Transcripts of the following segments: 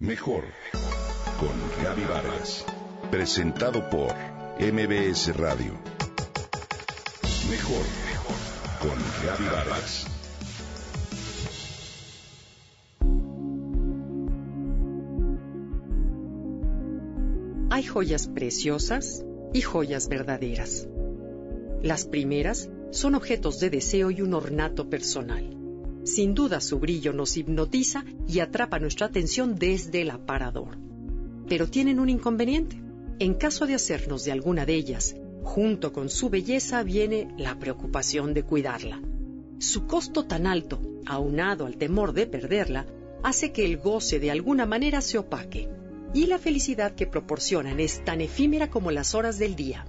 Mejor con Gaby Vargas. Presentado por MBS Radio. Mejor con Gaby Vargas. Hay joyas preciosas y joyas verdaderas. Las primeras son objetos de deseo y un ornato personal. Sin duda su brillo nos hipnotiza y atrapa nuestra atención desde el aparador. Pero tienen un inconveniente. En caso de hacernos de alguna de ellas, junto con su belleza viene la preocupación de cuidarla. Su costo tan alto, aunado al temor de perderla, hace que el goce de alguna manera se opaque, y la felicidad que proporcionan es tan efímera como las horas del día.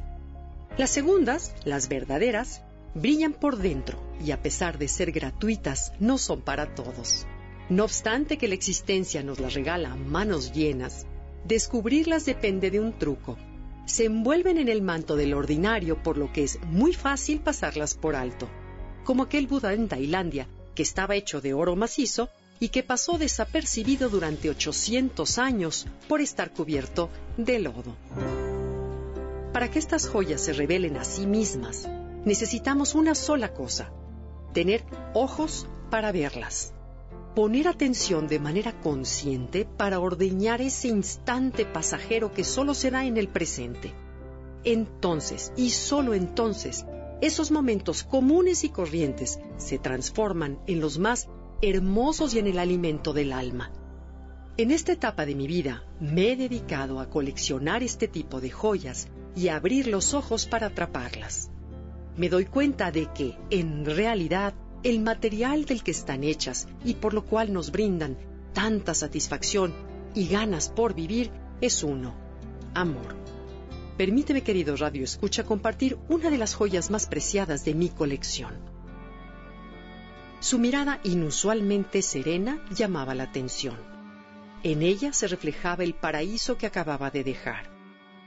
Las segundas, las verdaderas, brillan por dentro y a pesar de ser gratuitas, no son para todos. No obstante que la existencia nos las regala a manos llenas, descubrirlas depende de un truco. Se envuelven en el manto del ordinario, por lo que es muy fácil pasarlas por alto, como aquel Buda en Tailandia, que estaba hecho de oro macizo y que pasó desapercibido durante 800 años por estar cubierto de lodo. Para que estas joyas se revelen a sí mismas, necesitamos una sola cosa, tener ojos para verlas, poner atención de manera consciente para ordeñar ese instante pasajero que solo se da en el presente. Entonces, y solo entonces, esos momentos comunes y corrientes se transforman en los más hermosos y en el alimento del alma. En esta etapa de mi vida me he dedicado a coleccionar este tipo de joyas y a abrir los ojos para atraparlas me doy cuenta de que, en realidad, el material del que están hechas y por lo cual nos brindan tanta satisfacción y ganas por vivir es uno, amor. Permíteme, querido Radio Escucha, compartir una de las joyas más preciadas de mi colección. Su mirada inusualmente serena llamaba la atención. En ella se reflejaba el paraíso que acababa de dejar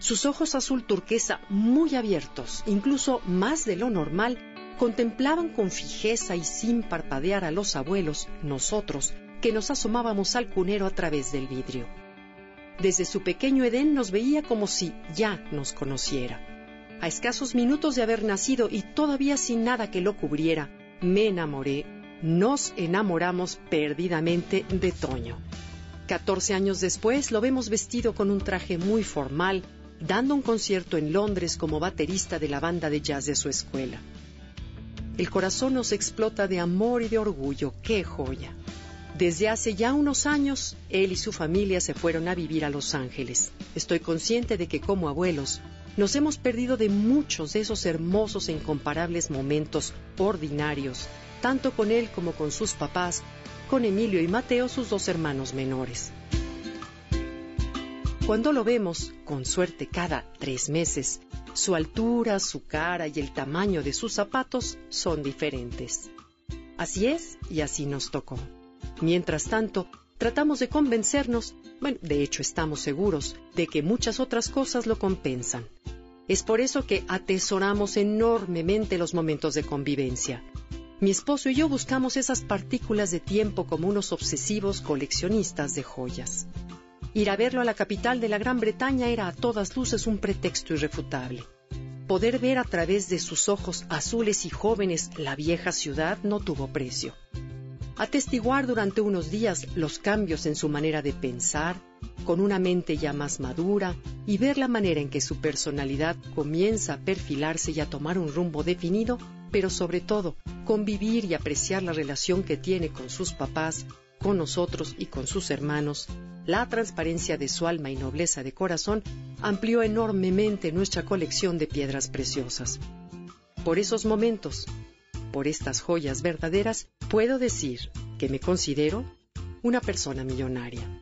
sus ojos azul turquesa muy abiertos, incluso más de lo normal, contemplaban con fijeza y sin parpadear a los abuelos, nosotros, que nos asomábamos al cunero a través del vidrio. Desde su pequeño Edén nos veía como si ya nos conociera. A escasos minutos de haber nacido y todavía sin nada que lo cubriera, me enamoré, nos enamoramos perdidamente de Toño. Catorce años después lo vemos vestido con un traje muy formal, dando un concierto en Londres como baterista de la banda de jazz de su escuela. El corazón nos explota de amor y de orgullo, qué joya. Desde hace ya unos años, él y su familia se fueron a vivir a Los Ángeles. Estoy consciente de que como abuelos nos hemos perdido de muchos de esos hermosos e incomparables momentos ordinarios, tanto con él como con sus papás, con Emilio y Mateo, sus dos hermanos menores. Cuando lo vemos, con suerte cada tres meses, su altura, su cara y el tamaño de sus zapatos son diferentes. Así es y así nos tocó. Mientras tanto, tratamos de convencernos, bueno, de hecho estamos seguros, de que muchas otras cosas lo compensan. Es por eso que atesoramos enormemente los momentos de convivencia. Mi esposo y yo buscamos esas partículas de tiempo como unos obsesivos coleccionistas de joyas. Ir a verlo a la capital de la Gran Bretaña era a todas luces un pretexto irrefutable. Poder ver a través de sus ojos azules y jóvenes la vieja ciudad no tuvo precio. Atestiguar durante unos días los cambios en su manera de pensar, con una mente ya más madura, y ver la manera en que su personalidad comienza a perfilarse y a tomar un rumbo definido, pero sobre todo convivir y apreciar la relación que tiene con sus papás, con nosotros y con sus hermanos, la transparencia de su alma y nobleza de corazón amplió enormemente nuestra colección de piedras preciosas. Por esos momentos, por estas joyas verdaderas, puedo decir que me considero una persona millonaria.